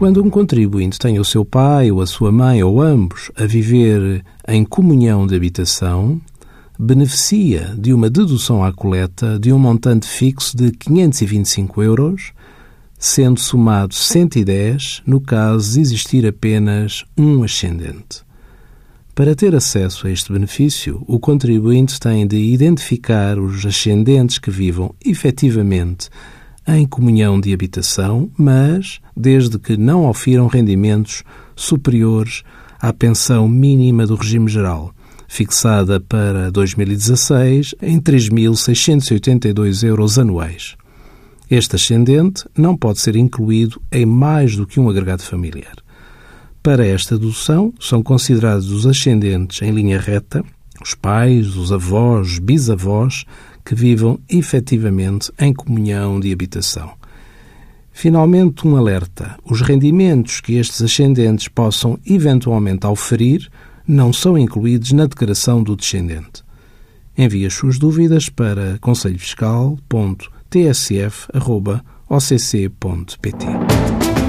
Quando um contribuinte tem o seu pai ou a sua mãe ou ambos a viver em comunhão de habitação, beneficia de uma dedução à coleta de um montante fixo de 525 euros, sendo somado 110 no caso de existir apenas um ascendente. Para ter acesso a este benefício, o contribuinte tem de identificar os ascendentes que vivam efetivamente em comunhão de habitação, mas desde que não ofiram rendimentos superiores à pensão mínima do regime geral, fixada para 2016 em 3.682 euros anuais. Este ascendente não pode ser incluído em mais do que um agregado familiar. Para esta dedução, são considerados os ascendentes em linha reta, os pais, os avós, bisavós, que vivam efetivamente em comunhão de habitação. Finalmente, um alerta: os rendimentos que estes ascendentes possam eventualmente auferir não são incluídos na declaração do descendente. Envie as suas dúvidas para conselhofiscal.tsf.occ.pt.